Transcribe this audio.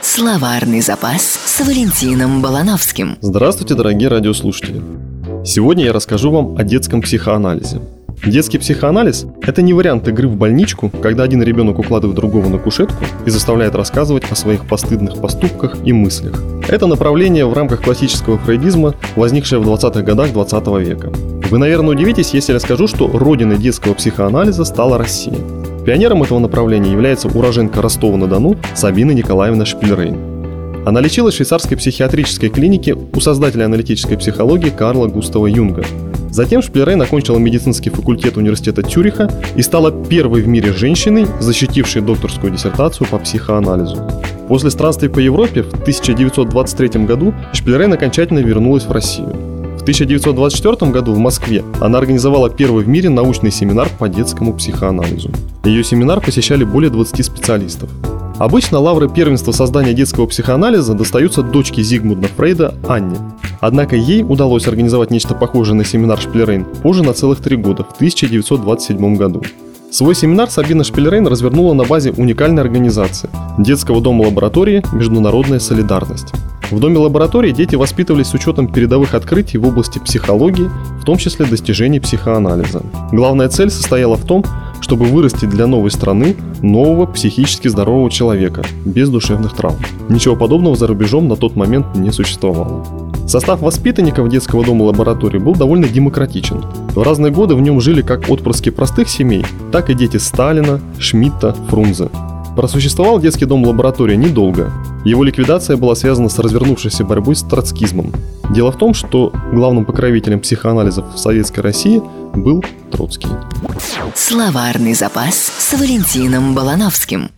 Словарный запас с Валентином Балановским. Здравствуйте, дорогие радиослушатели. Сегодня я расскажу вам о детском психоанализе. Детский психоанализ – это не вариант игры в больничку, когда один ребенок укладывает другого на кушетку и заставляет рассказывать о своих постыдных поступках и мыслях. Это направление в рамках классического фрейдизма, возникшее в 20-х годах 20 века. Вы, наверное, удивитесь, если я скажу, что родиной детского психоанализа стала Россия. Пионером этого направления является уроженка Ростова-на-Дону Сабина Николаевна Шпильрейн. Она лечилась в швейцарской психиатрической клинике у создателя аналитической психологии Карла Густава Юнга. Затем Шпильрейн окончила медицинский факультет университета Тюриха и стала первой в мире женщиной, защитившей докторскую диссертацию по психоанализу. После странствий по Европе в 1923 году Шпильрейн окончательно вернулась в Россию. В 1924 году в Москве она организовала первый в мире научный семинар по детскому психоанализу. Ее семинар посещали более 20 специалистов. Обычно лавры первенства создания детского психоанализа достаются дочке Зигмунда Фрейда Анне. Однако ей удалось организовать нечто похожее на семинар Шпилерейн позже на целых три года, в 1927 году. Свой семинар Сабина Шпильрейн развернула на базе уникальной организации – детского дома лаборатории «Международная солидарность». В доме лаборатории дети воспитывались с учетом передовых открытий в области психологии, в том числе достижений психоанализа. Главная цель состояла в том, чтобы вырастить для новой страны нового психически здорового человека, без душевных травм. Ничего подобного за рубежом на тот момент не существовало. Состав воспитанников детского дома лаборатории был довольно демократичен. В разные годы в нем жили как отпрыски простых семей, так и дети Сталина, Шмидта, Фрунзе. Просуществовал детский дом лаборатория недолго. Его ликвидация была связана с развернувшейся борьбой с троцкизмом. Дело в том, что главным покровителем психоанализа в Советской России был Троцкий. Словарный запас с Валентином Балановским.